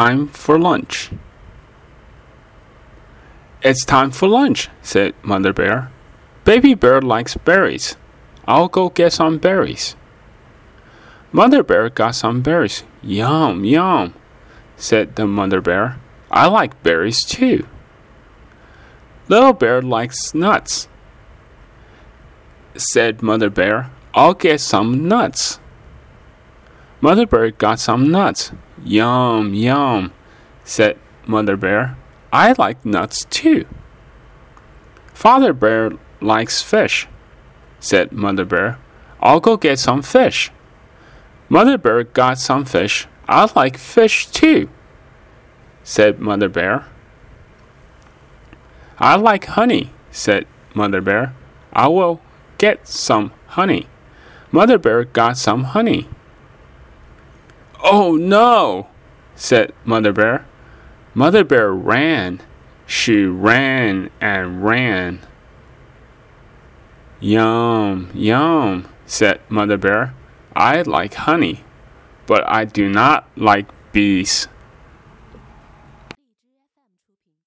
time for lunch. It's time for lunch, said Mother Bear. Baby Bear likes berries. I'll go get some berries. Mother Bear got some berries. Yum, yum, said the Mother Bear. I like berries too. Little Bear likes nuts, said Mother Bear. I'll get some nuts. Mother Bear got some nuts. Yum, yum, said Mother Bear. I like nuts too. Father Bear likes fish, said Mother Bear. I'll go get some fish. Mother Bear got some fish. I like fish too, said Mother Bear. I like honey, said Mother Bear. I will get some honey. Mother Bear got some honey. Oh no, said Mother Bear. Mother Bear ran. She ran and ran. Yum, yum, said Mother Bear. I like honey, but I do not like bees.